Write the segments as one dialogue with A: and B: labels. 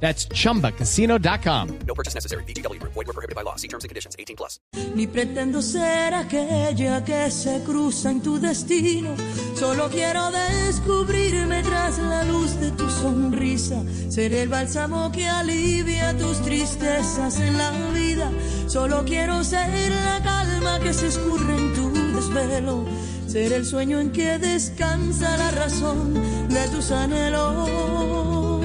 A: That's chumbacasino.com.
B: No purchase necessary. BGW. Void were prohibited by law. See terms and conditions. 18 plus.
C: Ni pretendo ser aquella que se cruza en tu destino. Solo quiero descubrirme tras la luz de tu sonrisa. Ser el bálsamo que alivia tus tristezas en la vida. Solo quiero ser la calma que se escurre en tu desvelo. Ser el sueño en que descansa la razón de tus anhelos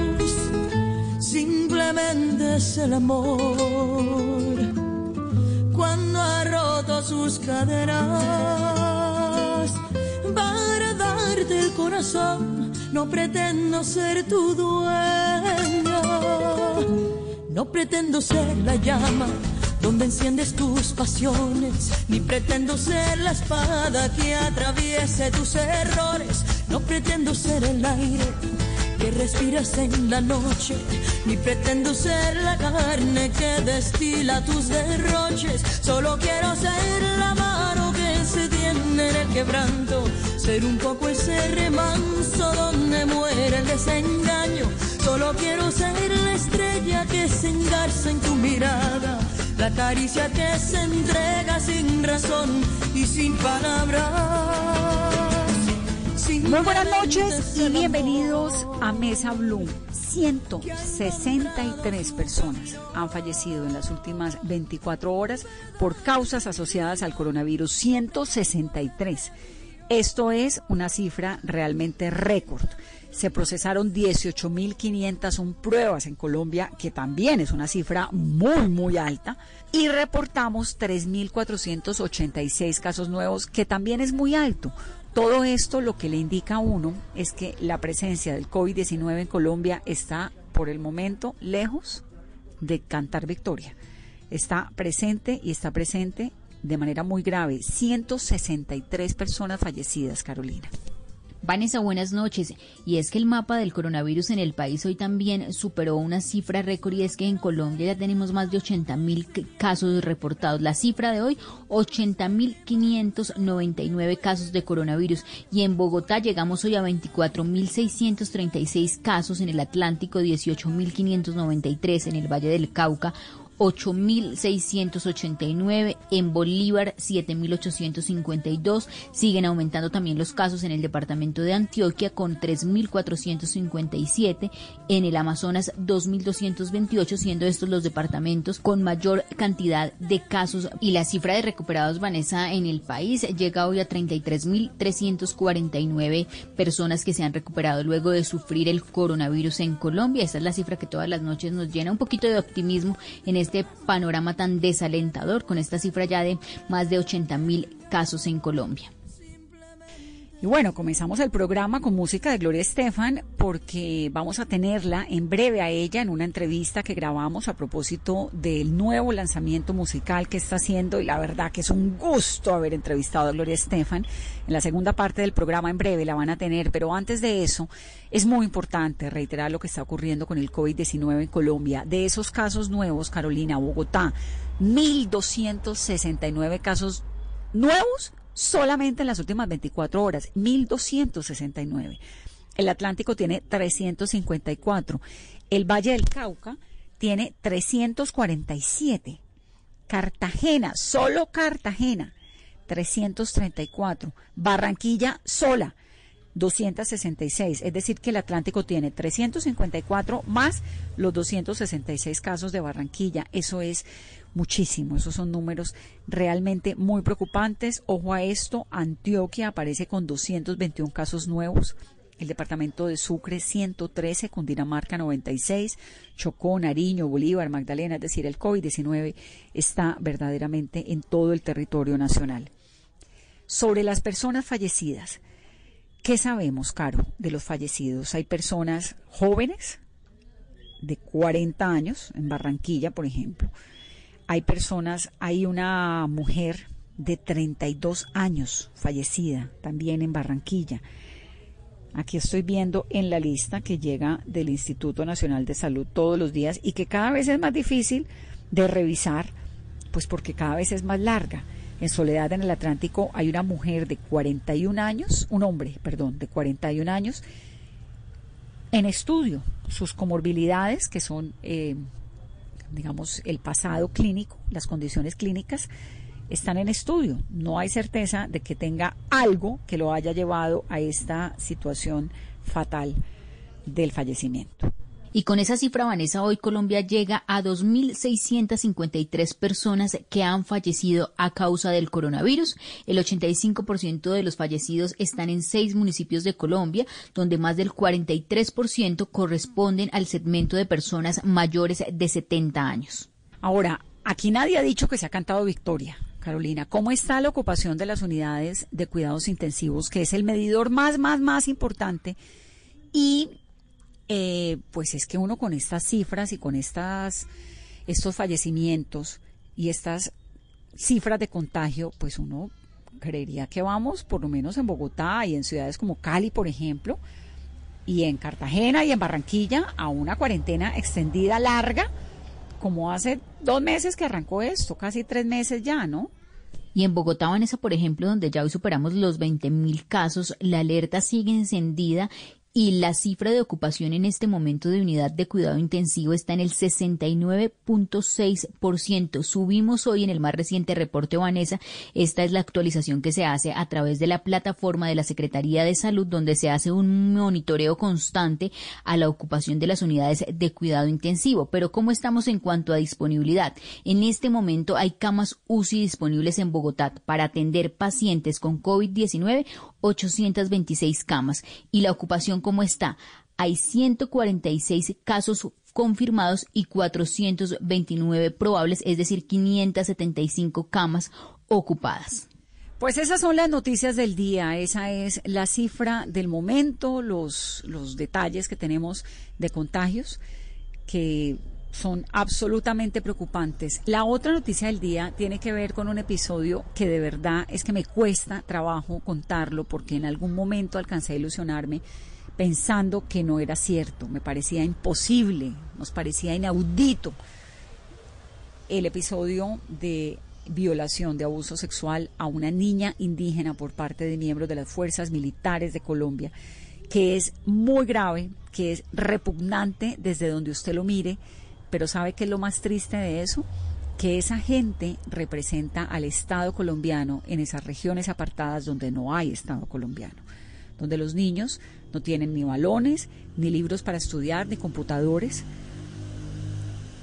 C: simplemente es el amor. Cuando ha roto sus caderas para darte el corazón, no pretendo ser tu dueña. No pretendo ser la llama donde enciendes tus pasiones, ni pretendo ser la espada que atraviese tus errores. No pretendo ser el aire que respiras en la noche, ni pretendo ser la carne que destila tus derroches. Solo quiero ser la mano que se tiene en el quebranto, ser un poco ese remanso donde muere el desengaño. Solo quiero ser la estrella que se engarza en tu mirada, la caricia que se entrega sin razón y sin palabras.
D: Muy buenas noches y bienvenidos a Mesa Blue. 163 personas han fallecido en las últimas 24 horas por causas asociadas al coronavirus. 163. Esto es una cifra realmente récord. Se procesaron 18.501 pruebas en Colombia, que también es una cifra muy, muy alta, y reportamos 3.486 casos nuevos, que también es muy alto. Todo esto lo que le indica a uno es que la presencia del COVID-19 en Colombia está por el momento lejos de cantar victoria. Está presente y está presente de manera muy grave. 163 personas fallecidas, Carolina.
E: Vanessa, buenas noches. Y es que el mapa del coronavirus en el país hoy también superó una cifra récord y es que en Colombia ya tenemos más de 80 mil casos reportados. La cifra de hoy, 80 mil 599 casos de coronavirus. Y en Bogotá llegamos hoy a 24 mil 636 casos, en el Atlántico 18 mil 593, en el Valle del Cauca 8.689, en Bolívar 7.852, siguen aumentando también los casos en el departamento de Antioquia con 3.457, en el Amazonas 2.228, siendo estos los departamentos con mayor cantidad de casos. Y la cifra de recuperados, Vanessa, en el país llega hoy a 33.349 personas que se han recuperado luego de sufrir el coronavirus en Colombia. Esta es la cifra que todas las noches nos llena. Un poquito de optimismo en este panorama tan desalentador con esta cifra ya de más de 80 mil casos en Colombia.
D: Y bueno, comenzamos el programa con música de Gloria Estefan porque vamos a tenerla en breve a ella en una entrevista que grabamos a propósito del nuevo lanzamiento musical que está haciendo y la verdad que es un gusto haber entrevistado a Gloria Estefan. En la segunda parte del programa en breve la van a tener, pero antes de eso es muy importante reiterar lo que está ocurriendo con el COVID-19 en Colombia. De esos casos nuevos, Carolina, Bogotá, 1.269 casos nuevos solamente en las últimas 24 horas, 1.269. El Atlántico tiene 354. El Valle del Cauca tiene 347. Cartagena, solo Cartagena, 334. Barranquilla sola, 266. Es decir, que el Atlántico tiene 354 más los 266 casos de Barranquilla. Eso es muchísimo. Esos son números realmente muy preocupantes. Ojo a esto, Antioquia aparece con 221 casos nuevos. El departamento de Sucre 113, Cundinamarca 96, Chocó, Nariño, Bolívar, Magdalena, es decir, el COVID-19 está verdaderamente en todo el territorio nacional. Sobre las personas fallecidas, ¿qué sabemos, Caro, de los fallecidos? Hay personas jóvenes de 40 años, en Barranquilla, por ejemplo, hay personas, hay una mujer de 32 años fallecida también en Barranquilla. Aquí estoy viendo en la lista que llega del Instituto Nacional de Salud todos los días y que cada vez es más difícil de revisar, pues porque cada vez es más larga. En Soledad en el Atlántico hay una mujer de 41 años, un hombre, perdón, de 41 años, en estudio. Sus comorbilidades, que son, eh, digamos, el pasado clínico, las condiciones clínicas, están en estudio. No hay certeza de que tenga algo que lo haya llevado a esta situación fatal del fallecimiento.
E: Y con esa cifra, Vanessa, hoy Colombia llega a 2.653 personas que han fallecido a causa del coronavirus. El 85% de los fallecidos están en seis municipios de Colombia, donde más del 43% corresponden al segmento de personas mayores de 70 años.
D: Ahora, aquí nadie ha dicho que se ha cantado victoria. Carolina, ¿cómo está la ocupación de las unidades de cuidados intensivos, que es el medidor más, más, más importante? Y eh, pues es que uno con estas cifras y con estas, estos fallecimientos y estas cifras de contagio, pues uno creería que vamos, por lo menos en Bogotá y en ciudades como Cali, por ejemplo, y en Cartagena y en Barranquilla, a una cuarentena extendida larga como hace dos meses que arrancó esto, casi tres meses ya, ¿no?
E: Y en Bogotá, Vanessa, por ejemplo, donde ya hoy superamos los 20.000 casos, la alerta sigue encendida y la cifra de ocupación en este momento de unidad de cuidado intensivo está en el 69.6%. Subimos hoy en el más reciente reporte Vanessa. Esta es la actualización que se hace a través de la plataforma de la Secretaría de Salud, donde se hace un monitoreo constante a la ocupación de las unidades de cuidado intensivo. Pero ¿cómo estamos en cuanto a disponibilidad? En este momento hay camas UCI disponibles en Bogotá para atender pacientes con COVID-19 826 camas. ¿Y la ocupación cómo está? Hay 146 casos confirmados y 429 probables, es decir, 575 camas ocupadas.
D: Pues esas son las noticias del día, esa es la cifra del momento, los, los detalles que tenemos de contagios que son absolutamente preocupantes. La otra noticia del día tiene que ver con un episodio que de verdad es que me cuesta trabajo contarlo porque en algún momento alcancé a ilusionarme pensando que no era cierto, me parecía imposible, nos parecía inaudito el episodio de violación, de abuso sexual a una niña indígena por parte de miembros de las fuerzas militares de Colombia, que es muy grave, que es repugnante desde donde usted lo mire pero ¿sabe qué es lo más triste de eso? Que esa gente representa al Estado colombiano en esas regiones apartadas donde no hay Estado colombiano, donde los niños no tienen ni balones, ni libros para estudiar, ni computadores.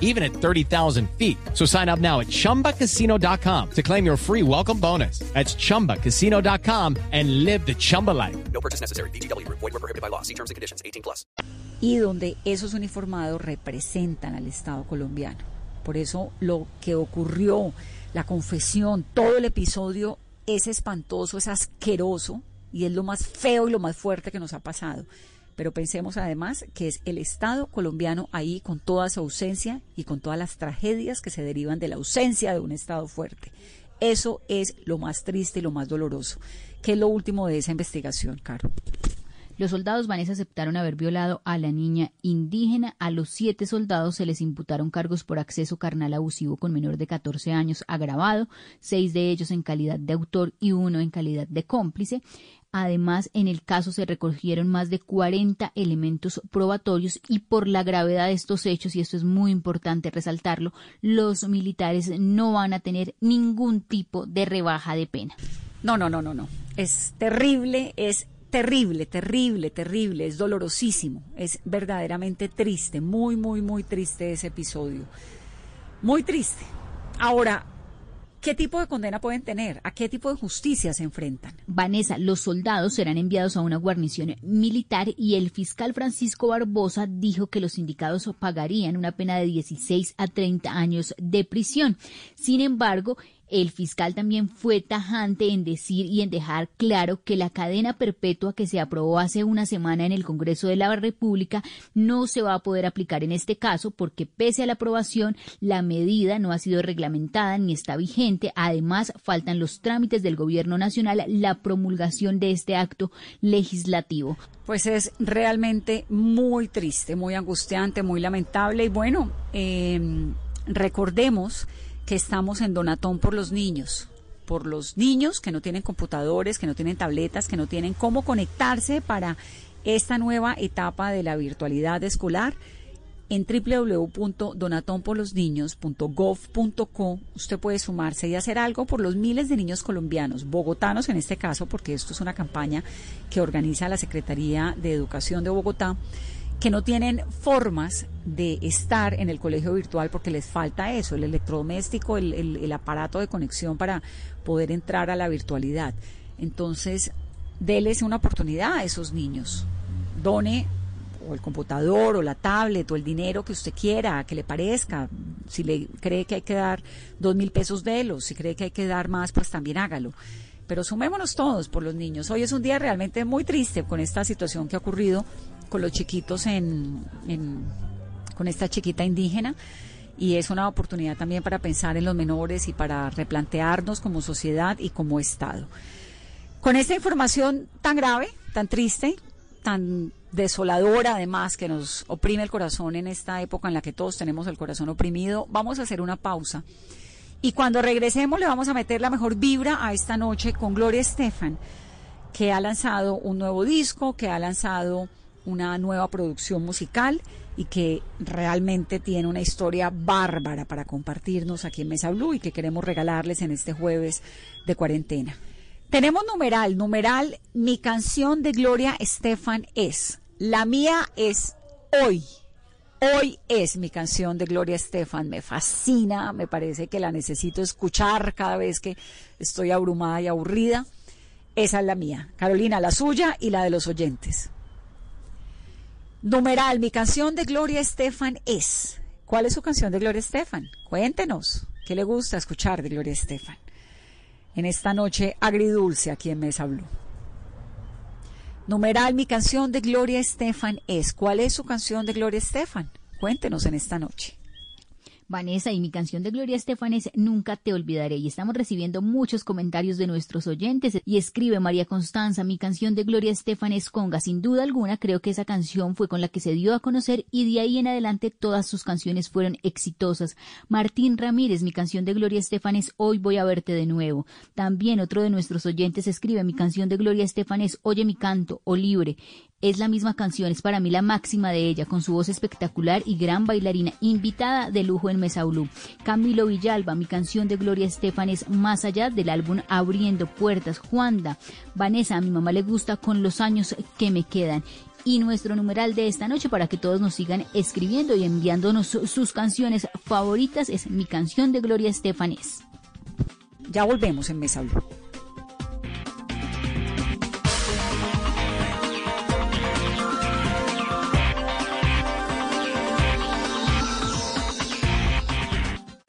A: even at 30,000 feet. So sign up now at chumbacasino.com to claim your free welcome bonus. That's chumbacasino.com and live the Chumba life.
B: No purchase necessary. VGW. Void were prohibited by law. See terms and conditions. 18 plus.
D: y donde esos uniformados representan al Estado colombiano. Por eso lo que ocurrió, la confesión, todo el episodio es espantoso, es asqueroso y es lo más feo y lo más fuerte que nos ha pasado. Pero pensemos además que es el Estado colombiano ahí con toda su ausencia y con todas las tragedias que se derivan de la ausencia de un Estado fuerte. Eso es lo más triste y lo más doloroso. ¿Qué es lo último de esa investigación, Caro?
E: Los soldados Vanessa aceptaron haber violado a la niña indígena. A los siete soldados se les imputaron cargos por acceso carnal abusivo con menor de 14 años agravado, seis de ellos en calidad de autor y uno en calidad de cómplice. Además, en el caso se recogieron más de 40 elementos probatorios y por la gravedad de estos hechos, y esto es muy importante resaltarlo, los militares no van a tener ningún tipo de rebaja de pena.
D: No, no, no, no, no. Es terrible, es terrible, terrible, terrible, es dolorosísimo, es verdaderamente triste, muy, muy, muy triste ese episodio. Muy triste. Ahora, ¿Qué tipo de condena pueden tener? ¿A qué tipo de justicia se enfrentan?
E: Vanessa, los soldados serán enviados a una guarnición militar y el fiscal Francisco Barbosa dijo que los sindicados pagarían una pena de 16 a 30 años de prisión. Sin embargo, el fiscal también fue tajante en decir y en dejar claro que la cadena perpetua que se aprobó hace una semana en el Congreso de la República no se va a poder aplicar en este caso porque pese a la aprobación la medida no ha sido reglamentada ni está vigente. Además, faltan los trámites del Gobierno Nacional, la promulgación de este acto legislativo.
D: Pues es realmente muy triste, muy angustiante, muy lamentable y bueno, eh, recordemos que estamos en Donatón por los niños, por los niños que no tienen computadores, que no tienen tabletas, que no tienen cómo conectarse para esta nueva etapa de la virtualidad escolar. En www.donatonporlosniños.gov.co usted puede sumarse y hacer algo por los miles de niños colombianos, bogotanos en este caso, porque esto es una campaña que organiza la Secretaría de Educación de Bogotá que no tienen formas de estar en el colegio virtual porque les falta eso, el electrodoméstico, el, el, aparato de conexión para poder entrar a la virtualidad. Entonces, déles una oportunidad a esos niños. Done o el computador o la tablet o el dinero que usted quiera, que le parezca. Si le cree que hay que dar dos mil pesos, délos. Si cree que hay que dar más, pues también hágalo pero sumémonos todos por los niños. Hoy es un día realmente muy triste con esta situación que ha ocurrido con los chiquitos en, con esta chiquita indígena y es una oportunidad también para pensar en los menores y para replantearnos como sociedad y como Estado. Con esta información tan grave, tan triste, tan desoladora además que nos oprime el corazón en esta época en la que todos tenemos el corazón oprimido, vamos a hacer una pausa. Y cuando regresemos le vamos a meter la mejor vibra a esta noche con Gloria Estefan, que ha lanzado un nuevo disco, que ha lanzado una nueva producción musical y que realmente tiene una historia bárbara para compartirnos aquí en Mesa Blue y que queremos regalarles en este jueves de cuarentena. Tenemos numeral, numeral, mi canción de Gloria Estefan es, la mía es hoy. Hoy es mi canción de Gloria Estefan, me fascina, me parece que la necesito escuchar cada vez que estoy abrumada y aburrida. Esa es la mía. Carolina, la suya y la de los oyentes. Numeral, mi canción de Gloria Estefan es. ¿Cuál es su canción de Gloria Estefan? Cuéntenos. ¿Qué le gusta escuchar de Gloria Estefan? En esta noche agridulce aquí en Mesa Blue. Numeral, mi canción de Gloria Estefan es. ¿Cuál es su canción de Gloria Estefan? Cuéntenos en esta noche.
E: Vanessa, y mi canción de Gloria Estefan es Nunca te olvidaré. Y estamos recibiendo muchos comentarios de nuestros oyentes. Y escribe María Constanza, mi canción de Gloria Estefan es Conga. Sin duda alguna, creo que esa canción fue con la que se dio a conocer y de ahí en adelante todas sus canciones fueron exitosas. Martín Ramírez, mi canción de Gloria Estefan es Hoy voy a verte de nuevo. También otro de nuestros oyentes escribe, mi canción de Gloria Estefan es Oye mi canto o Libre. Es la misma canción, es para mí la máxima de ella, con su voz espectacular y gran bailarina, invitada de lujo en Mesa Blue. Camilo Villalba, mi canción de Gloria Estefan es Más allá del álbum Abriendo Puertas. Juanda, Vanessa, a mi mamá le gusta con los años que me quedan y nuestro numeral de esta noche para que todos nos sigan escribiendo y enviándonos sus canciones favoritas es mi canción de Gloria Estefan es.
D: Ya volvemos en Mesa Blue.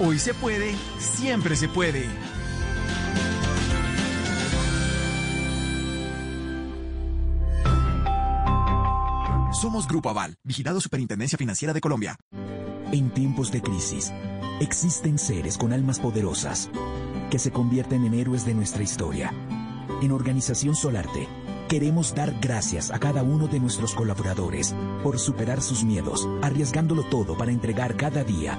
F: Hoy se puede, siempre se puede.
G: Somos Grupo Aval, vigilado Superintendencia Financiera de Colombia.
H: En tiempos de crisis, existen seres con almas poderosas que se convierten en héroes de nuestra historia. En Organización Solarte, queremos dar gracias a cada uno de nuestros colaboradores por superar sus miedos, arriesgándolo todo para entregar cada día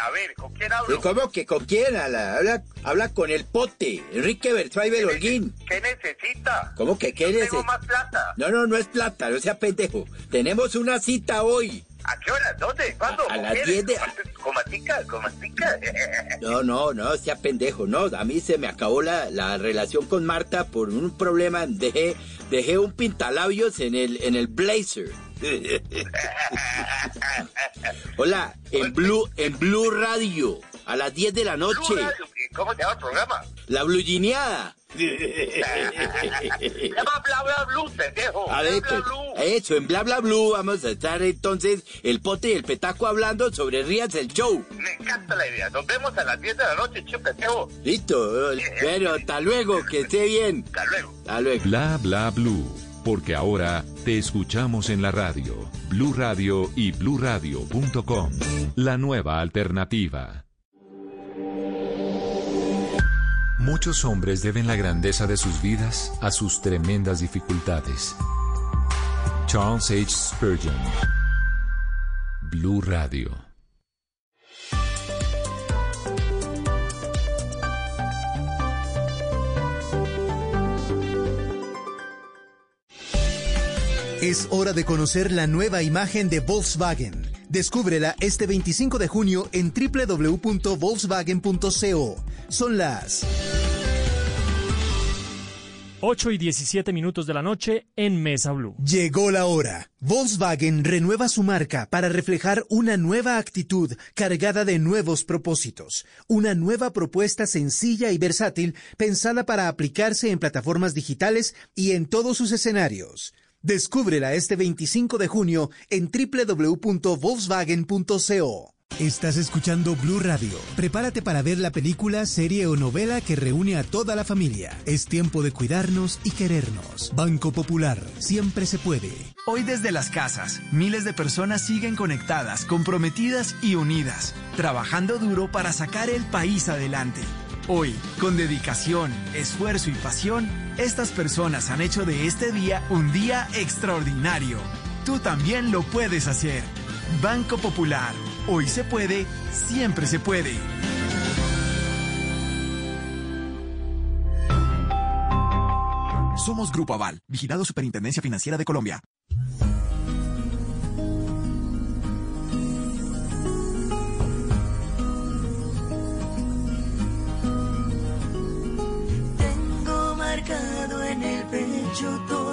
I: A ver, ¿con quién hablo?
J: ¿Cómo que con quién? Habla, habla, con el pote, Enrique Bertwaiber Holguín.
I: ¿Qué necesita?
J: ¿Cómo que qué necesita?
I: tengo más plata.
J: No, no, no es plata, no sea pendejo. Tenemos una cita hoy.
I: ¿A qué hora? ¿Dónde? ¿Cuándo?
J: A
I: ¿Con
J: las
I: quién?
J: 10 de-
I: ¿Con matica? ¿Con matica?
J: No, no, no, sea pendejo, no. A mí se me acabó la, la relación con Marta por un problema. Dejé, dejé un pintalabios en el, en el blazer. Hola, en Blue, en Blue Radio, a las 10 de la noche.
I: Blue Radio, ¿y ¿Cómo se llama el programa?
J: La blugineada.
I: Se llama Bla Bla Blue, pendejo.
J: A ver,
I: Bla Bla
J: pues,
I: Blue.
J: eso, en Bla Bla Blue vamos a estar entonces el pote y el petaco hablando sobre Rías el Show.
I: Me encanta la idea. Nos vemos a las 10 de la noche, che, pendejo.
J: Listo, bueno, hasta luego, que esté bien.
I: Hasta luego.
J: Hasta luego.
K: Bla bla blue. Porque ahora te escuchamos en la radio. Blue Radio y bluradio.com. La nueva alternativa.
L: Muchos hombres deben la grandeza de sus vidas a sus tremendas dificultades. Charles H. Spurgeon. Blue Radio.
M: Es hora de conocer la nueva imagen de Volkswagen. Descúbrela este 25 de junio en www.volkswagen.co. Son las
N: 8 y 17 minutos de la noche en Mesa Blue.
M: Llegó la hora. Volkswagen renueva su marca para reflejar una nueva actitud cargada de nuevos propósitos. Una nueva propuesta sencilla y versátil pensada para aplicarse en plataformas digitales y en todos sus escenarios. Descúbrela este 25 de junio en www.volkswagen.co. Estás escuchando Blue Radio. Prepárate para ver la película, serie o novela que reúne a toda la familia. Es tiempo de cuidarnos y querernos. Banco Popular, siempre se puede.
F: Hoy desde las casas, miles de personas siguen conectadas, comprometidas y unidas, trabajando duro para sacar el país adelante. Hoy, con dedicación, esfuerzo y pasión, estas personas han hecho de este día un día extraordinario. Tú también lo puedes hacer. Banco Popular. Hoy se puede, siempre se puede.
G: Somos Grupo Aval, vigilado Superintendencia Financiera de Colombia.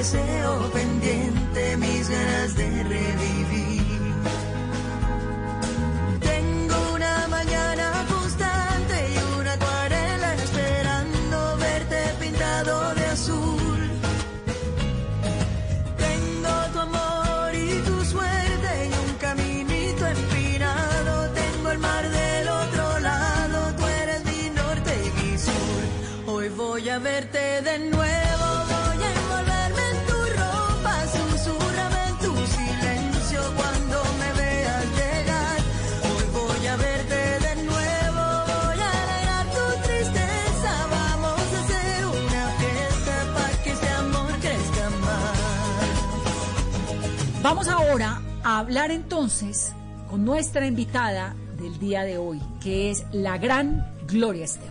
C: deseo pendiente, mis ganas de revivir. Tengo una mañana constante y una acuarela esperando verte pintado de azul. Tengo tu amor y tu suerte y un caminito empinado. Tengo el mar del otro lado, tú eres mi norte y mi sur. Hoy voy a verte de nuevo,
D: hablar entonces con nuestra invitada del día de hoy, que es la gran Gloria Estefan.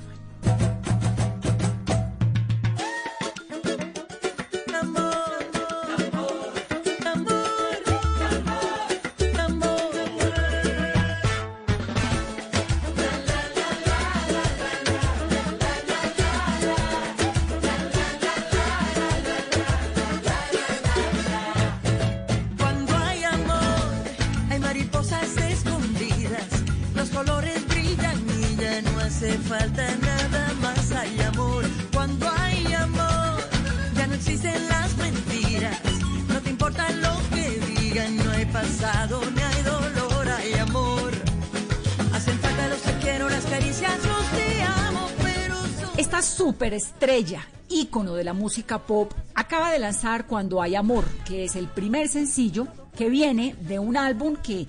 D: Superestrella, ícono de la música pop, acaba de lanzar Cuando hay amor, que es el primer sencillo que viene de un álbum que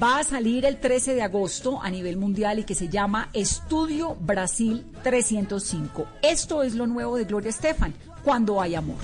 D: va a salir el 13 de agosto a nivel mundial y que se llama Estudio Brasil 305. Esto es lo nuevo de Gloria Estefan, Cuando hay amor.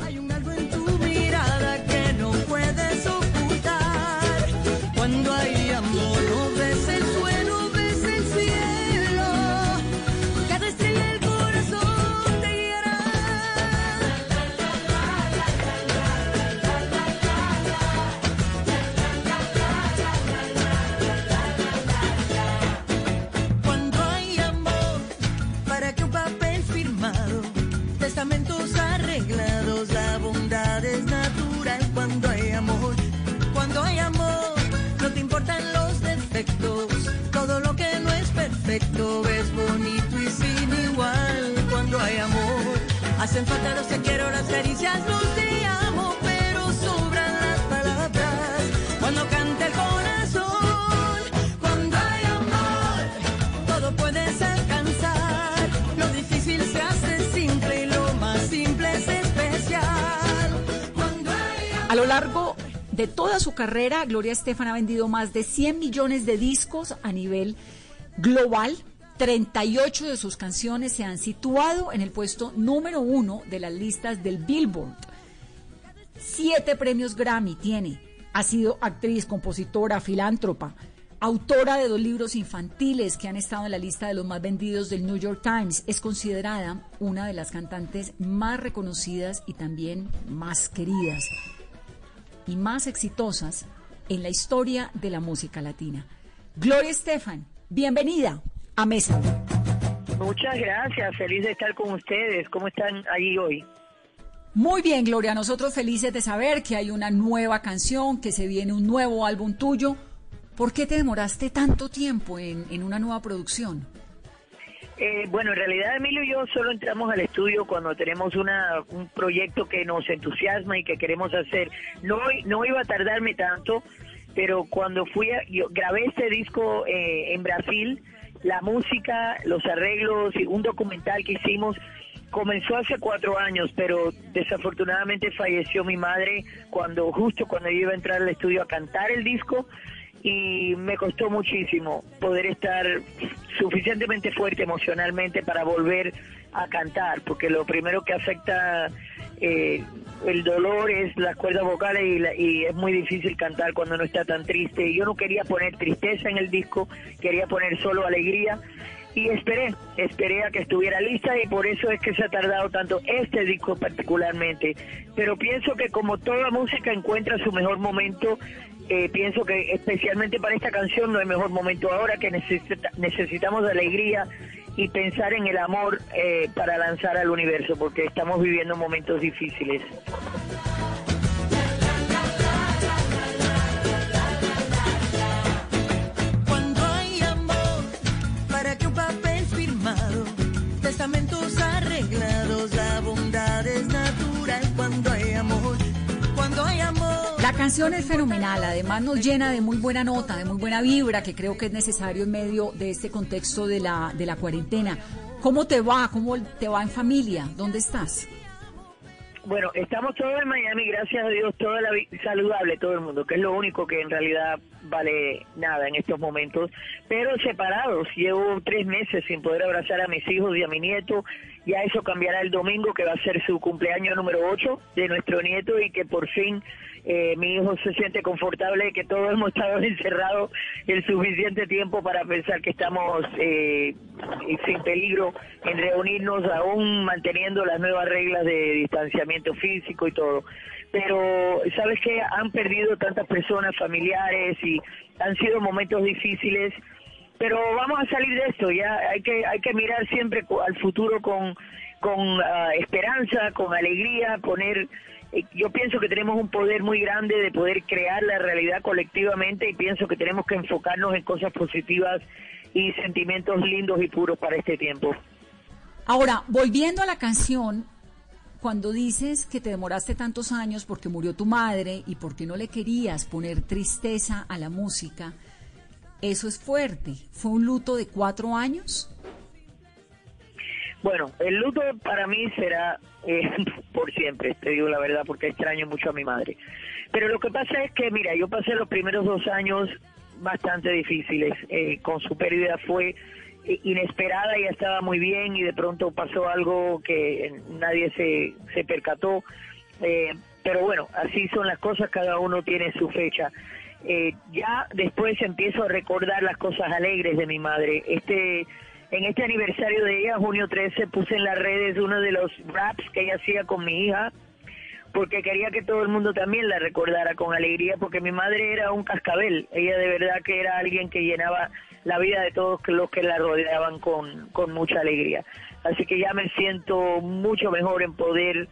D: Carrera, Gloria Estefan ha vendido más de 100 millones de discos a nivel global. 38 de sus canciones se han situado en el puesto número uno de las listas del Billboard. Siete premios Grammy tiene. Ha sido actriz, compositora, filántropa, autora de dos libros infantiles que han estado en la lista de los más vendidos del New York Times. Es considerada una de las cantantes más reconocidas y también más queridas y más exitosas en la historia de la música latina. Gloria Estefan, bienvenida a Mesa.
O: Muchas gracias, feliz de estar con ustedes. ¿Cómo están ahí hoy?
D: Muy bien, Gloria, nosotros felices de saber que hay una nueva canción, que se viene un nuevo álbum tuyo. ¿Por qué te demoraste tanto tiempo en, en una nueva producción?
O: Eh, bueno, en realidad Emilio y yo solo entramos al estudio cuando tenemos una, un proyecto que nos entusiasma y que queremos hacer. No, no iba a tardarme tanto, pero cuando fui a, yo grabé este disco eh, en Brasil, la música, los arreglos y un documental que hicimos comenzó hace cuatro años, pero desafortunadamente falleció mi madre cuando justo cuando yo iba a entrar al estudio a cantar el disco y me costó muchísimo poder estar suficientemente fuerte emocionalmente para volver a cantar, porque lo primero que afecta eh, el dolor es las cuerdas vocales y, la- y es muy difícil cantar cuando uno está tan triste. Yo no quería poner tristeza en el disco, quería poner solo alegría y esperé, esperé a que estuviera lista y por eso es que se ha tardado tanto este disco particularmente. Pero pienso que como toda música encuentra su mejor momento, eh, pienso que especialmente para esta canción no hay mejor momento ahora que necesita- necesitamos alegría y pensar en el amor eh, para lanzar al universo, porque estamos viviendo momentos difíciles.
C: Arreglados, la bondad es natural. Cuando hay amor.
D: La canción es fenomenal, además nos llena de muy buena nota, de muy buena vibra, que creo que es necesario en medio de este contexto de la, de la cuarentena. ¿Cómo te va? ¿Cómo te va en familia? ¿Dónde estás?
O: Bueno, estamos todos en Miami, gracias a Dios, toda la saludable todo el mundo, que es lo único que en realidad vale nada en estos momentos, pero separados. Llevo tres meses sin poder abrazar a mis hijos y a mi nieto. Ya eso cambiará el domingo, que va a ser su cumpleaños número 8 de nuestro nieto y que por fin eh, mi hijo se siente confortable que todos hemos estado encerrados el suficiente tiempo para pensar que estamos eh, sin peligro en reunirnos, aún manteniendo las nuevas reglas de distanciamiento físico y todo. Pero, ¿sabes qué? Han perdido tantas personas, familiares, y han sido momentos difíciles pero vamos a salir de esto ya hay que hay que mirar siempre al futuro con con ah, esperanza con alegría poner yo pienso que tenemos un poder muy grande de poder crear la realidad colectivamente y pienso que tenemos que enfocarnos en cosas positivas y sentimientos lindos y puros para este tiempo
D: Ahora, volviendo a la canción, cuando dices que te demoraste tantos años porque murió tu madre y porque no le querías poner tristeza a la música, eso es fuerte. ¿Fue un luto de cuatro años?
O: Bueno, el luto para mí será eh, por siempre, te digo la verdad, porque extraño mucho a mi madre. Pero lo que pasa es que, mira, yo pasé los primeros dos años bastante difíciles. Eh, con su pérdida fue eh, inesperada, ya estaba muy bien y de pronto pasó algo que nadie se, se percató. Eh, pero bueno, así son las cosas, cada uno tiene su fecha. Eh, ya después empiezo a recordar las cosas alegres de mi madre. Este, en este aniversario de ella, junio 13, puse en las redes uno de los raps que ella hacía con mi hija, porque quería que todo el mundo también la recordara con alegría, porque mi madre era un cascabel, ella de verdad que era alguien que llenaba la vida de todos los que la rodeaban con, con mucha alegría. Así que ya me siento mucho mejor en poder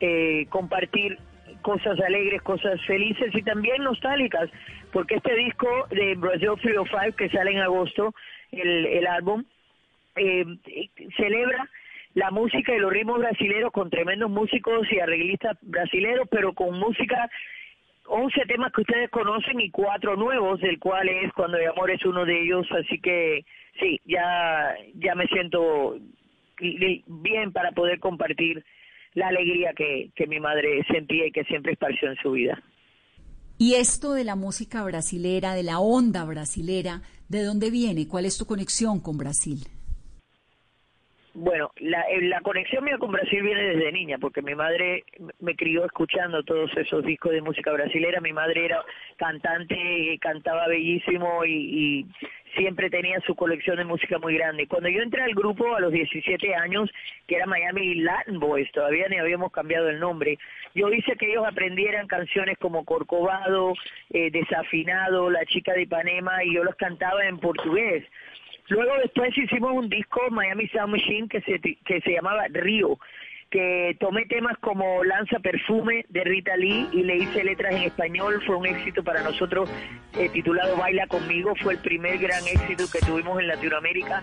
O: eh, compartir cosas alegres, cosas felices y también nostálgicas, porque este disco de Brazil 305 que sale en agosto, el, el álbum, eh, celebra la música y los ritmos brasileños con tremendos músicos y arreglistas brasileños, pero con música, 11 temas que ustedes conocen y cuatro nuevos, del cual es Cuando el amor es uno de ellos, así que sí, ya, ya me siento bien para poder compartir la alegría que, que mi madre sentía y que siempre esparció en su vida.
D: Y esto de la música brasilera, de la onda brasilera, ¿de dónde viene? ¿Cuál es tu conexión con Brasil?
O: Bueno, la, eh, la conexión mía con Brasil viene desde niña, porque mi madre me crió escuchando todos esos discos de música brasilera. Mi madre era cantante, cantaba bellísimo y, siempre tenía su colección de música muy grande. Cuando yo entré al grupo a los 17 años, que era Miami Latin Boys, todavía ni habíamos cambiado el nombre, yo hice que ellos aprendieran canciones como Corcovado, eh, Desafinado, La chica de Ipanema, y yo los cantaba en portugués. Luego después hicimos un disco, Miami Sound Machine, que se, que se llamaba Río, que tomé temas como Lanza Perfume de Rita Lee y le hice letras en español, fue un éxito para nosotros, eh, titulado Baila conmigo, fue el primer gran éxito que tuvimos en Latinoamérica.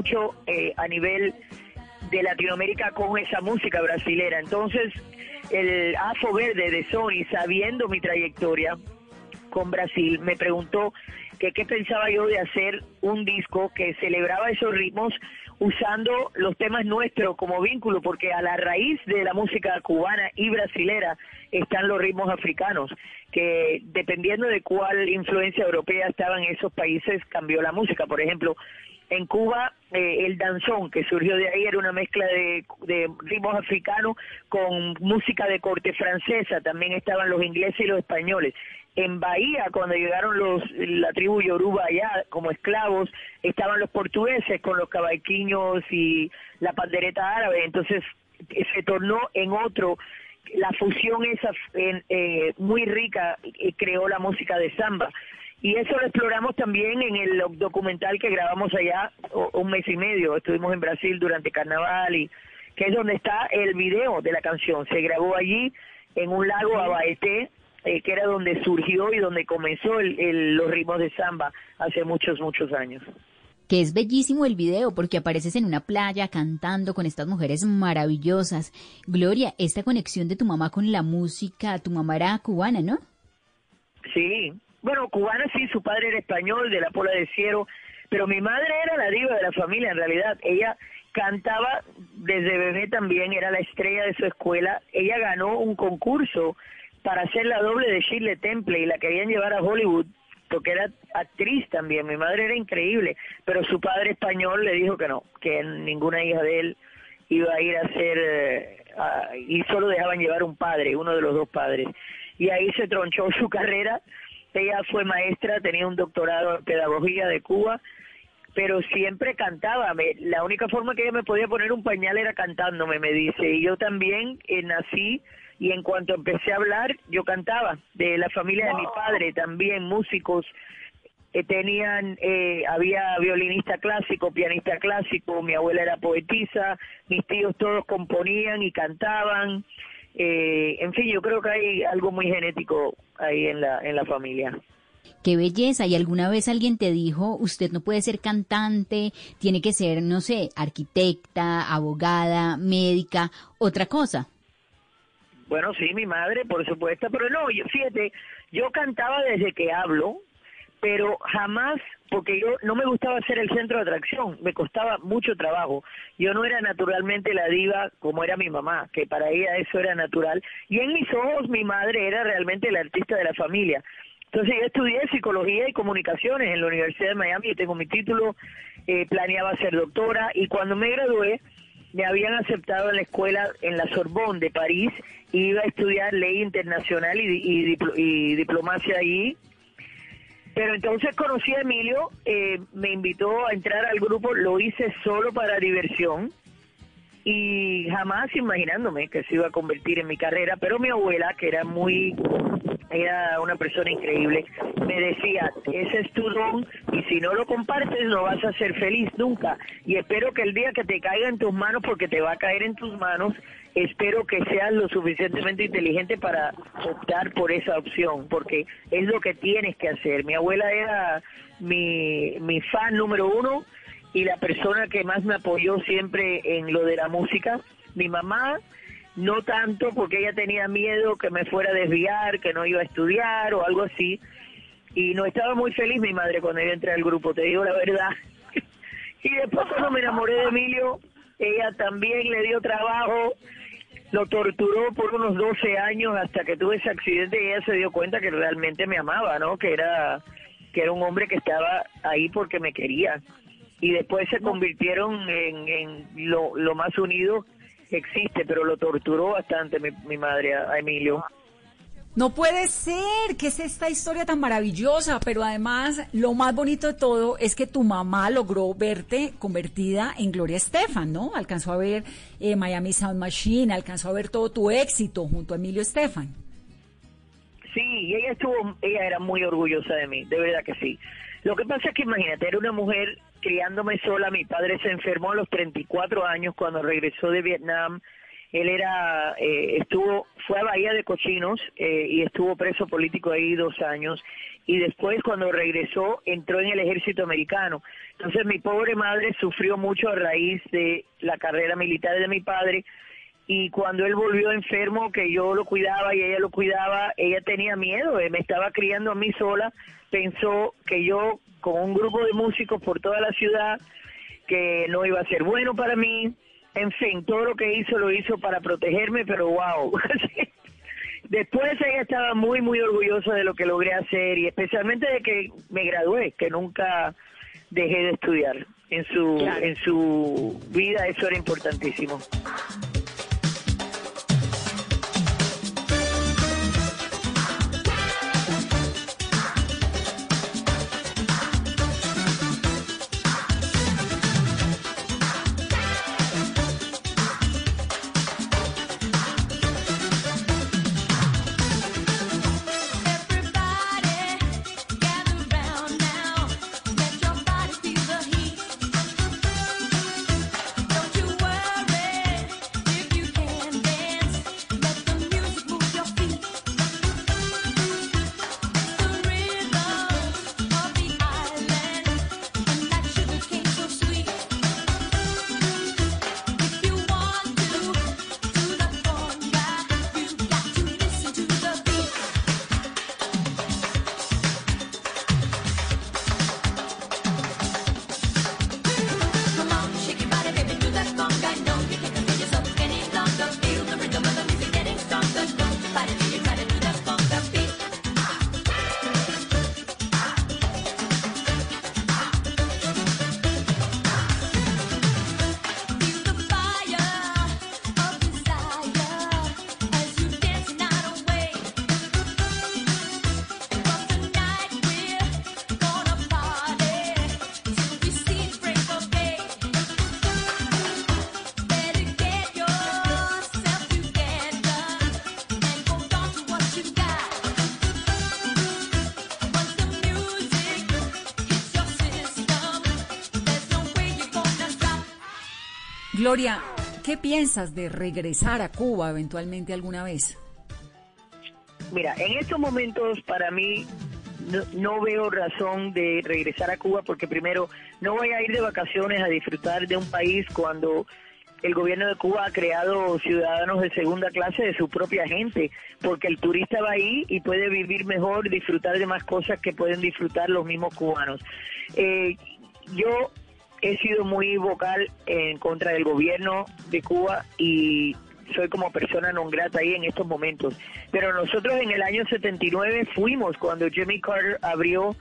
O: Mucho eh, a nivel de Latinoamérica con esa música brasilera. Entonces, el AFO Verde de Sony, sabiendo mi trayectoria con Brasil, me preguntó que qué pensaba yo de hacer un disco que celebraba esos ritmos usando los temas nuestros como vínculo, porque a la raíz de la música cubana y brasilera están los ritmos africanos, que dependiendo de cuál influencia europea estaba en esos países, cambió la música. Por ejemplo, en Cuba eh, el danzón que surgió de ahí era una mezcla de, ritmos africanos con música de corte francesa, también estaban los ingleses y los españoles. En Bahía, cuando llegaron la tribu Yoruba allá como esclavos, estaban los portugueses con los cabalquiños y la pandereta árabe, entonces eh, se tornó en otro la fusión esa eh, muy rica eh, creó la música de samba y eso lo exploramos también en el documental que grabamos allá un mes y medio estuvimos en Brasil durante carnaval y que es donde está el video de la canción se grabó allí en un lago Abaeté eh, que era donde surgió y donde comenzó el, los ritmos de samba hace muchos muchos años
E: que es bellísimo el video porque apareces en una playa cantando con estas mujeres maravillosas. Gloria, esta conexión de tu mamá con la música, tu mamá era cubana, ¿no?
O: Sí, bueno, cubana sí, su padre era español, de la Pola de Cielo, pero mi madre era la diva de la familia en realidad. Ella cantaba desde bebé también, era la estrella de su escuela. Ella ganó un concurso para hacer la doble de Shirley Temple y la querían llevar a Hollywood porque era actriz también. Mi madre era increíble, pero su padre español le dijo que no, que ninguna hija de él iba a ir a ser eh, y solo dejaban llevar un padre, uno de los dos padres. Y ahí se tronchó su carrera. Ella fue maestra, tenía un doctorado en pedagogía de Cuba, pero siempre cantaba. Me, la única forma que ella me podía poner un pañal era cantándome, me dice. Y yo también eh, nací y en cuanto empecé a hablar, yo cantaba. De la familia de mi padre también, músicos. Eh, tenían, eh, había violinista clásico, pianista clásico, mi abuela era poetisa, mis tíos todos componían y cantaban. Eh, en fin, yo creo que hay algo muy genético ahí en la, en la familia.
E: Qué belleza. ¿Y alguna vez alguien te dijo, usted no puede ser cantante, tiene que ser, no sé, arquitecta, abogada, médica, otra cosa?
O: Bueno, sí, mi madre, por supuesto, pero no, yo, fíjate, yo cantaba desde que hablo, pero jamás, porque yo no me gustaba ser el centro de atracción, me costaba mucho trabajo. Yo no era naturalmente la diva como era mi mamá, que para ella eso era natural, y en mis ojos mi madre era realmente la artista de la familia. Entonces yo estudié psicología y comunicaciones en la Universidad de Miami, y tengo mi título, eh, planeaba ser doctora, y cuando me gradué, me habían aceptado en la escuela en la Sorbonne de París, iba a estudiar ley internacional y, y, diplomacia ahí. Pero entonces conocí a Emilio, eh, me invitó a entrar al grupo, lo hice solo para diversión y jamás imaginándome que se iba a convertir en mi carrera, pero mi abuela, que era muy era una persona increíble, me decía, ese es tu don y si no lo compartes no vas a ser feliz nunca. Y espero que el día que te caiga en tus manos, porque te va a caer en tus manos, espero que seas lo suficientemente inteligente para optar por esa opción, porque es lo que tienes que hacer. Mi abuela era mi, mi fan número uno y la persona que más me apoyó siempre en lo de la música. Mi mamá no tanto porque ella tenía miedo que me fuera a desviar, que no iba a estudiar o algo así. Y no estaba muy feliz mi madre cuando yo entré al grupo, te digo la verdad. y después cuando me enamoré de Emilio, ella también le dio trabajo, lo torturó por unos 12 años hasta que tuve ese accidente y ella se dio cuenta que realmente me amaba, ¿no? Que era que era un hombre que estaba ahí porque me quería. Y después se convirtieron en, en lo, lo más unido existe, pero lo torturó bastante mi, madre a, Emilio.
D: No puede ser, que es esta historia tan maravillosa, pero además lo más bonito de todo es que tu mamá logró verte convertida en Gloria Estefan, ¿no? Alcanzó a ver eh, Miami Sound Machine, alcanzó a ver todo tu éxito junto a Emilio Estefan.
O: Sí, ella estuvo, ella era muy orgullosa de mí, de verdad que sí. Lo que pasa es que imagínate, era una mujer criándome sola, mi padre se enfermó a los 34 años cuando regresó de Vietnam. Él era, eh, estuvo, fue a Bahía de Cochinos eh, y estuvo preso político ahí dos años. Y después, cuando regresó, entró en el ejército americano. Entonces, mi pobre madre sufrió mucho a raíz de la carrera militar de mi padre. Y cuando él volvió enfermo, que yo lo cuidaba y ella lo cuidaba, ella tenía miedo, eh, me estaba criando a mí sola. Pensó que yo con un grupo de músicos por toda la ciudad que no iba a ser bueno para mí. En fin, todo lo que hizo lo hizo para protegerme, pero wow. Después ella estaba muy, muy orgullosa de lo que logré hacer y especialmente de que me gradué, que nunca dejé de estudiar. En su, en su vida eso era importantísimo.
D: Gloria, ¿qué piensas de regresar a Cuba eventualmente alguna vez?
O: Mira, en estos momentos para mí no, no, veo razón de regresar a Cuba porque primero no voy a ir de vacaciones a disfrutar de un país cuando el gobierno de Cuba ha creado ciudadanos de segunda clase de su propia gente, porque el turista va ahí y puede vivir mejor, disfrutar de más cosas que pueden disfrutar los mismos cubanos. Eh, yo he sido muy vocal en contra del gobierno de Cuba y soy como persona non grata ahí en estos momentos. Pero nosotros en el año 79 fuimos cuando Jimmy Carter abrió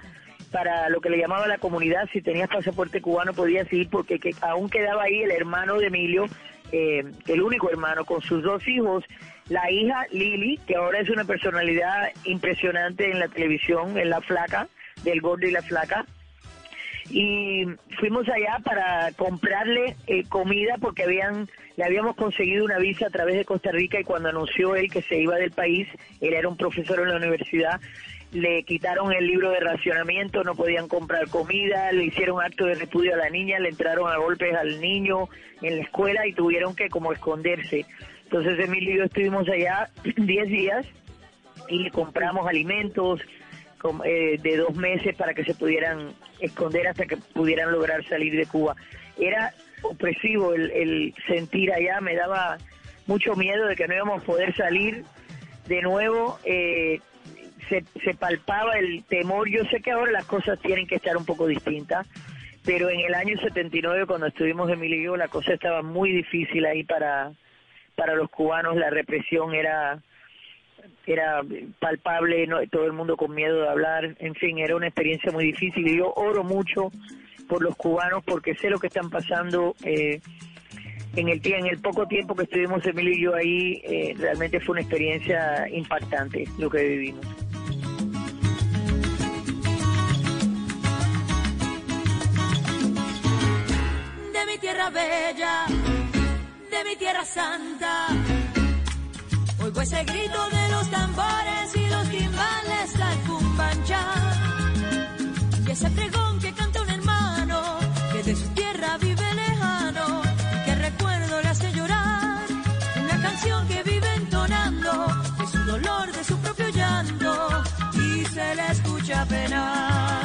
O: para lo que le llamaba la comunidad, si tenías pasaporte cubano podías ir porque que aún quedaba ahí el hermano de Emilio, eh, el único hermano, con sus dos hijos, la hija Lili, que ahora es una personalidad impresionante en la televisión, en la flaca, del gordo y la flaca, y fuimos allá para comprarle eh, comida porque habían le habíamos conseguido una visa a través de Costa Rica y cuando anunció él que se iba del país, él era un profesor en la universidad, le quitaron el libro de racionamiento, no podían comprar comida, le hicieron acto de repudio a la niña, le entraron a golpes al niño en la escuela y tuvieron que como esconderse. Entonces Emilio y yo estuvimos allá 10 días y le compramos alimentos de dos meses para que se pudieran esconder hasta que pudieran lograr salir de Cuba. Era opresivo el, sentir allá, me daba mucho miedo de que no íbamos a poder salir de nuevo. Eh, se, se palpaba el temor. Yo sé que ahora las cosas tienen que estar un poco distintas, pero en el año 79, cuando estuvimos en y la cosa estaba muy difícil ahí para, para los cubanos. La represión era era palpable, no, todo el mundo con miedo de hablar, en fin, era una experiencia muy difícil y yo oro mucho por los cubanos porque sé lo que están pasando. Eh, en el en el poco tiempo que estuvimos Emilio y yo ahí, eh, realmente fue una experiencia impactante lo que vivimos.
C: De mi tierra bella, de mi tierra santa Oigo ese grito de los tambores y los timbales la cumbancha. Y ese pregón que canta un hermano que de su tierra vive lejano que recuerdo le hace llorar. Una canción que vive entonando de su dolor, de su propio llanto y se le escucha penar.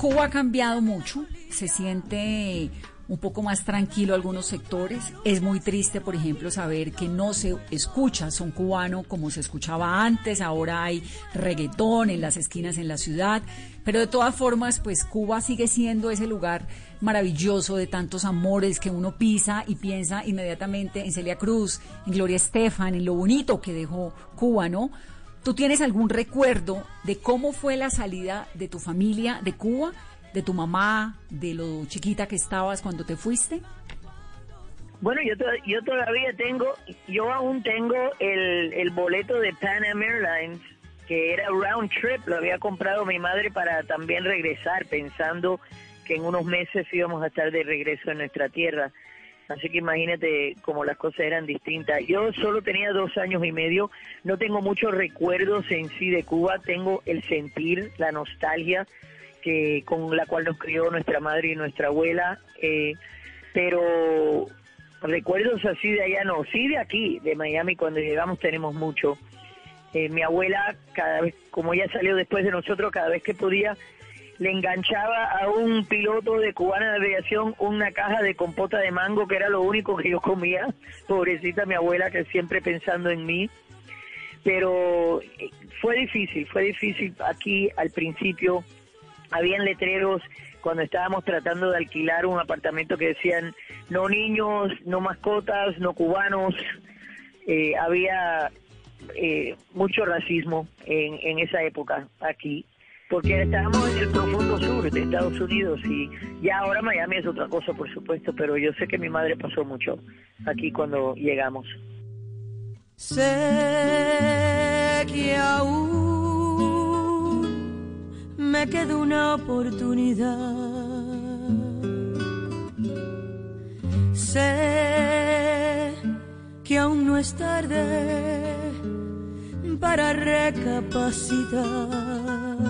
D: Cuba ha cambiado mucho, se siente un poco más tranquilo algunos sectores. Es muy triste, por ejemplo, saber que no se escucha son cubano como se escuchaba antes. Ahora hay reggaetón en las esquinas en la ciudad. Pero de todas formas, pues Cuba sigue siendo ese lugar maravilloso de tantos amores que uno pisa y piensa inmediatamente en Celia Cruz, en Gloria Estefan, en lo bonito que dejó Cuba, ¿no? ¿Tú tienes algún recuerdo de cómo fue la salida de tu familia de Cuba, de tu mamá, de lo chiquita que estabas cuando te fuiste?
O: Bueno, yo, yo todavía tengo, yo aún tengo el, el boleto de Pan Am Airlines, que era round trip, lo había comprado mi madre para también regresar, pensando que en unos meses íbamos a estar de regreso en nuestra tierra. Así que imagínate cómo las cosas eran distintas. Yo solo tenía dos años y medio, no tengo muchos recuerdos en sí de Cuba, tengo el sentir, la nostalgia que con la cual nos crió nuestra madre y nuestra abuela, eh, pero recuerdos así de allá no, sí de aquí, de Miami, cuando llegamos tenemos mucho. Eh, mi abuela, cada vez, como ella salió después de nosotros, cada vez que podía, le enganchaba a un piloto de cubana de aviación una caja de compota de mango, que era lo único que yo comía. Pobrecita mi abuela, que siempre pensando en mí. Pero eh, fue difícil, fue difícil aquí al principio. Habían letreros cuando estábamos tratando de alquilar un apartamento que decían no niños, no mascotas, no cubanos. eh, había eh, mucho racismo en, en esa época aquí, porque estábamos en el profundo sur de Estados Unidos y ya ahora Miami es otra cosa, por supuesto, pero yo sé que mi madre pasó mucho aquí cuando llegamos.
C: Sé que aún me queda una oportunidad. Sé que aún no es tarde para recapacitar.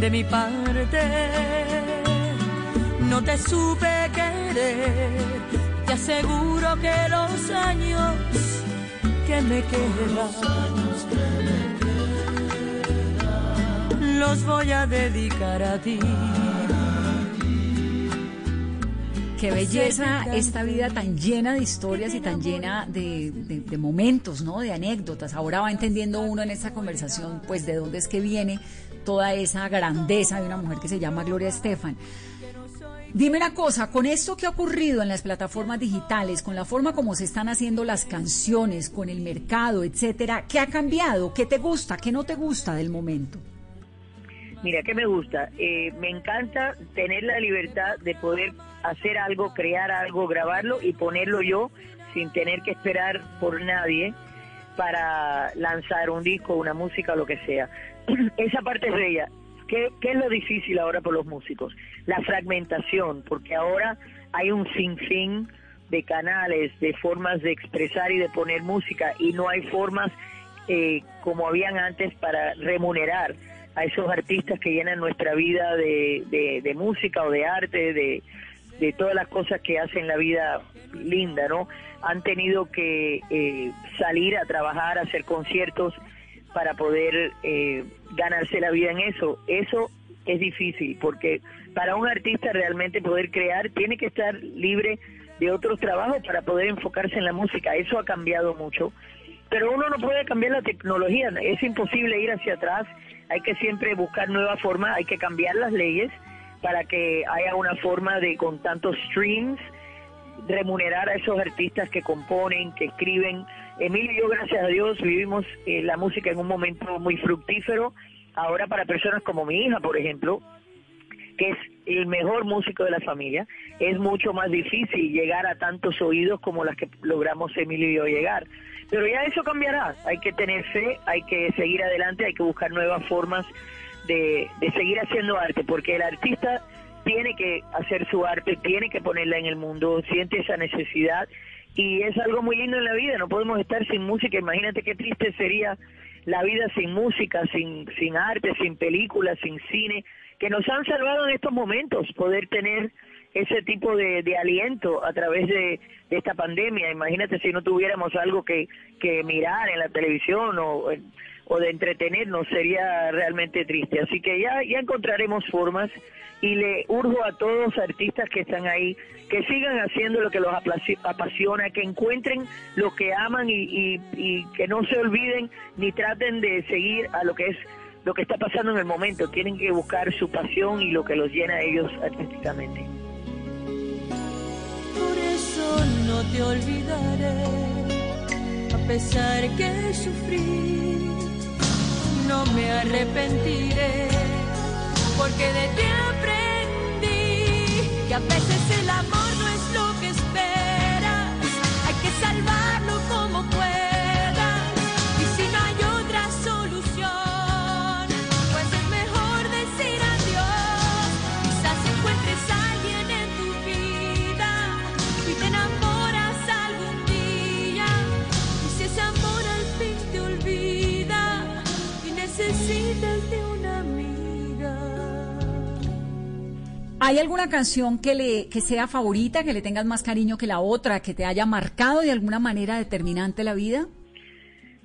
C: de mi parte. No te supe querer. Te aseguro que los años que me quedan los voy a dedicar a ti.
D: Qué belleza esta vida tan llena de historias y tan llena de, de- de momentos, ¿no? De anécdotas. Ahora va entendiendo uno en esta conversación, pues, de dónde es que viene toda esa grandeza de una mujer que se llama Gloria Estefan. Dime una cosa, con esto que ha ocurrido en las plataformas digitales, con la forma como se están haciendo las canciones, con el mercado, etcétera, ¿qué ha cambiado? ¿Qué te gusta? ¿Qué no te gusta del momento?
O: Mira, ¿qué me gusta? Eh, me encanta tener la libertad de poder hacer algo, crear algo, grabarlo y ponerlo yo sin tener que esperar por nadie para lanzar un disco, una música lo que sea. Esa parte es bella. ¿Qué, ¿Qué es lo difícil ahora por los músicos? La fragmentación, porque ahora hay un sinfín de canales, de formas de expresar y de poner música y no hay formas eh, como habían antes para remunerar a esos artistas que llenan nuestra vida de, de- de música o de arte, de, de todas las cosas que hacen la vida linda, ¿no? Han tenido que eh, salir a trabajar, a hacer conciertos para poder eh, ganarse la vida en eso. Eso es difícil porque para un artista realmente poder crear tiene que estar libre de otros trabajos para poder enfocarse en la música. Eso ha cambiado mucho. Pero uno no puede cambiar la tecnología, es imposible ir hacia atrás, hay que siempre buscar nuevas formas, hay que cambiar las leyes para que haya una forma de con tantos streams remunerar a esos artistas que componen, que escriben. Emilio y yo, gracias a Dios, vivimos eh, la música en un momento muy fructífero. Ahora para personas como mi hija, por ejemplo, que es el mejor músico de la familia, es mucho más difícil llegar a tantos oídos como las que logramos Emilio y yo llegar. Pero ya eso cambiará, hay que tener fe, hay que seguir adelante, hay que buscar nuevas formas de, de seguir haciendo arte, porque el artista tiene que hacer su arte, tiene que ponerla en el mundo, siente esa necesidad y es algo muy lindo en la vida, no podemos estar sin música, imagínate qué triste sería la vida sin música, sin, sin arte, sin películas, sin cine, que nos han salvado en estos momentos, poder tener ese tipo de, de aliento a través de, esta pandemia. Imagínate si no tuviéramos algo que, que mirar en la televisión o, o de entretenernos, sería realmente triste. Así que ya, ya encontraremos formas y le urjo a todos los artistas que están ahí que sigan haciendo lo que los apasiona, que encuentren lo que aman y, y, y que no se olviden ni traten de seguir a lo que es lo que está pasando en el momento. Tienen que buscar su pasión y lo que los llena a ellos artísticamente.
C: Por eso no te olvidaré, a pesar que sufrí, no me arrepentiré, porque de ti aprendí que a veces el amor no es lo que esperas, hay que salvarlo como puedas, necesitas de una amiga.
D: ¿Hay alguna canción que le que sea favorita, que le tengas más cariño que la otra, que te haya marcado de alguna manera determinante la vida?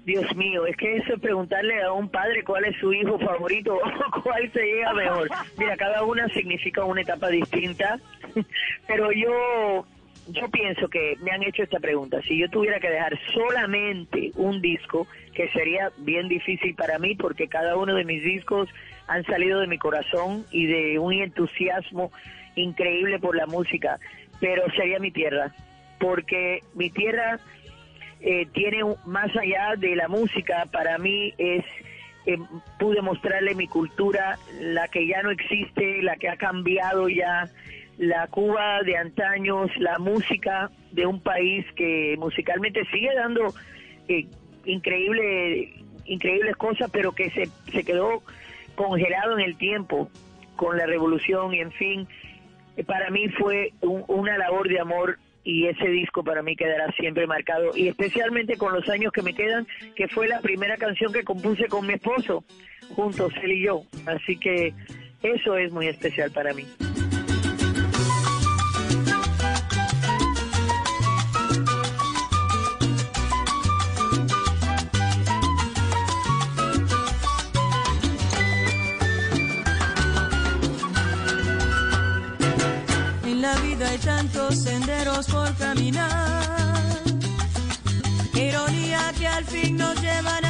O: Dios mío, es que eso es preguntarle a un padre cuál es su hijo favorito o cuál se llega mejor. Mira, cada una significa una etapa distinta, pero yo yo pienso que me han hecho esta pregunta. Si yo tuviera que dejar solamente un disco, que sería bien difícil para mí porque cada uno de mis discos han salido de mi corazón y de un entusiasmo increíble por la música, pero sería mi tierra, porque mi tierra eh, tiene más allá de la música, para mí es, eh, pude mostrarle mi cultura, la que ya no existe, la que ha cambiado ya, la Cuba de antaños, la música de un país que musicalmente sigue dando eh, increíble, increíbles cosas, pero que se, se quedó congelado en el tiempo con la revolución y en fin, eh, para mí fue un- una labor de amor y ese disco para mí quedará siempre marcado y especialmente con los años que me quedan, que fue la primera canción que compuse con mi esposo, juntos él y yo. Así que eso es muy especial para mí.
C: Hay tantos senderos por caminar. Ironía que al fin nos llevan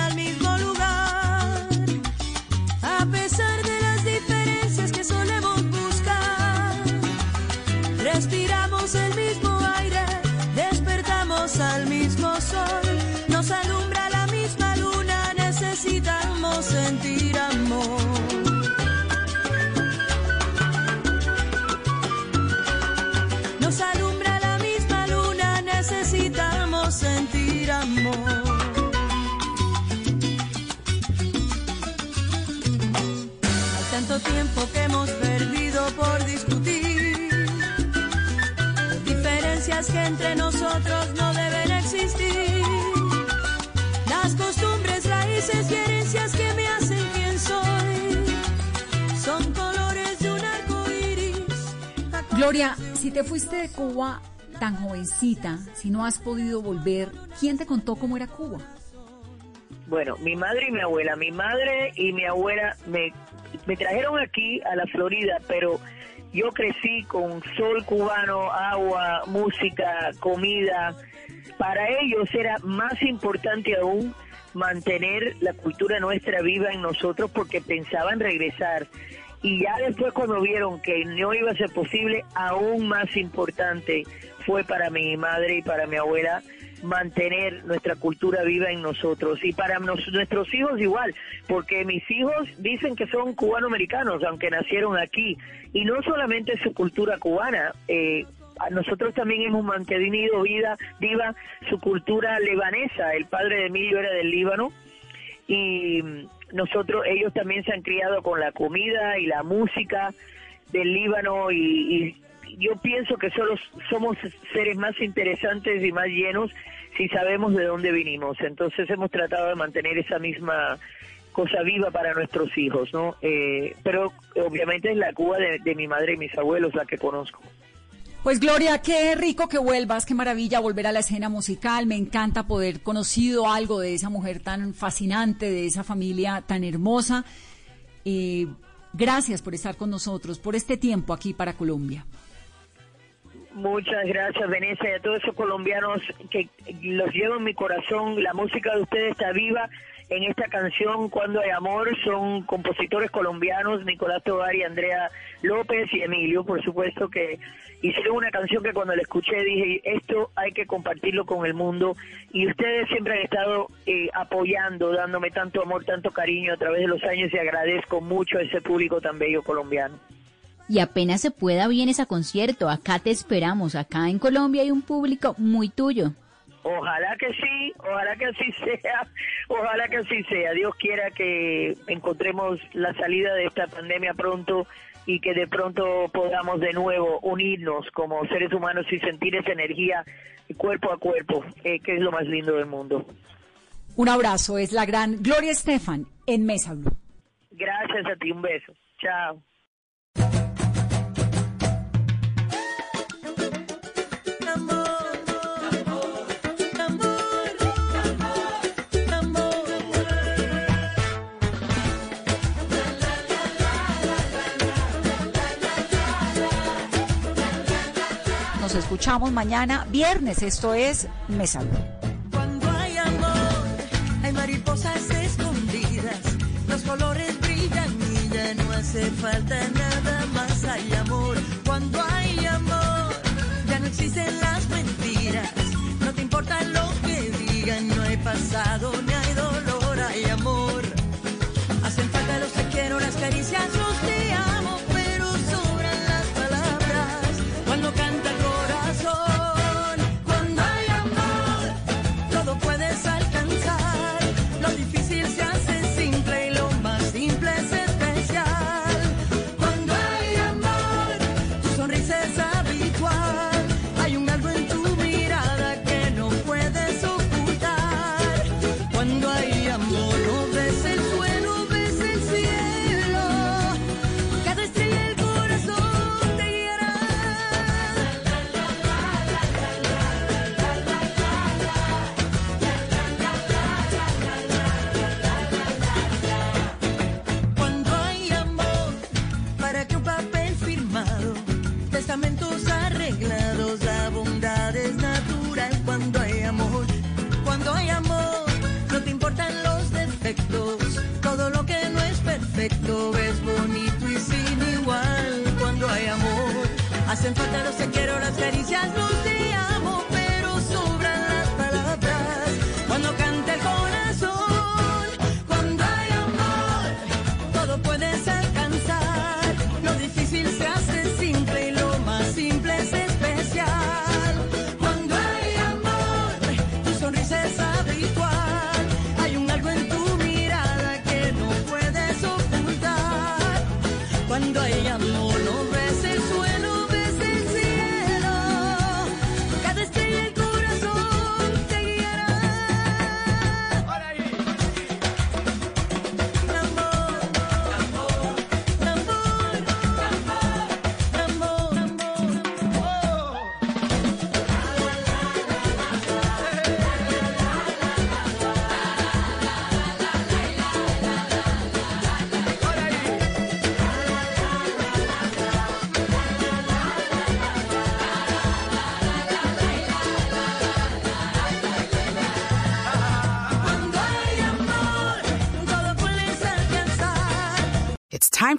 C: entre nosotros no deben existir. Las costumbres, raíces y herencias que me hacen quien soy. Son colores de un arco iris.
D: Gloria, si te fuiste de Cuba tan jovencita, si no has podido volver, ¿quién te contó cómo era Cuba?
O: Bueno, mi madre y mi abuela. Mi madre y mi abuela me, me trajeron aquí a la Florida, pero yo crecí con sol cubano, agua, música, comida. Para ellos era más importante aún mantener la cultura nuestra viva en nosotros porque pensaban regresar. Y ya después cuando vieron que no iba a ser posible, aún más importante fue para mi madre y para mi abuela mantener nuestra cultura viva en nosotros. Y para nos- nuestros hijos igual, porque mis hijos dicen que son cubanoamericanos, aunque nacieron aquí, y no solamente su cultura cubana, eh, nosotros también hemos mantenido vida viva su cultura libanesa, el padre de Emilio era del Líbano, y mm, nosotros ellos también se han criado con la comida y la música del Líbano y, y yo pienso que solo somos seres más interesantes y más llenos si sabemos de dónde vinimos entonces hemos tratado de mantener esa misma cosa viva para nuestros hijos no Eh, pero obviamente es la Cuba de, mi madre y mis abuelos la que conozco
D: Pues Gloria, qué rico que vuelvas, qué maravilla volver a la escena musical. Me encanta poder conocido algo de esa mujer tan fascinante, de esa familia tan hermosa. Eh, gracias por estar con nosotros, por este tiempo aquí para Colombia.
O: Muchas gracias, Venecia, y a todos esos colombianos que los llevo en mi corazón. La música de ustedes está viva en esta canción Cuando hay amor. Son compositores colombianos, Nicolás Tovar y Andrea López y Emilio, por supuesto, que hicieron una canción que cuando la escuché dije, esto hay que compartirlo con el mundo. Y ustedes siempre han estado eh, apoyando, dándome tanto amor, tanto cariño a través de los años y agradezco mucho a ese público tan bello colombiano.
E: Y apenas se pueda bien ese concierto, acá te esperamos, acá en Colombia hay un público muy tuyo.
O: Ojalá que sí, ojalá que así sea, ojalá que así sea. Dios quiera que encontremos la salida de esta pandemia pronto y que de pronto podamos de nuevo unirnos como seres humanos y sentir esa energía cuerpo a cuerpo, eh, que es lo más lindo del mundo.
D: Un abrazo, es la gran Gloria Estefan en Mesa Blue.
O: Gracias a ti, un beso. Chao.
D: Escuchamos mañana viernes. Esto es Mesa.
C: Cuando hay amor, hay mariposas escondidas, los colores brillan y ya no hace falta nada más. Hay amor, cuando hay amor, ya no existen las mentiras, no te importa lo que digan, no hay pasado ni hay dolor, hay amor. Hacen falta los te quiero, las caricias, hacen falta los te quiero, las caricias,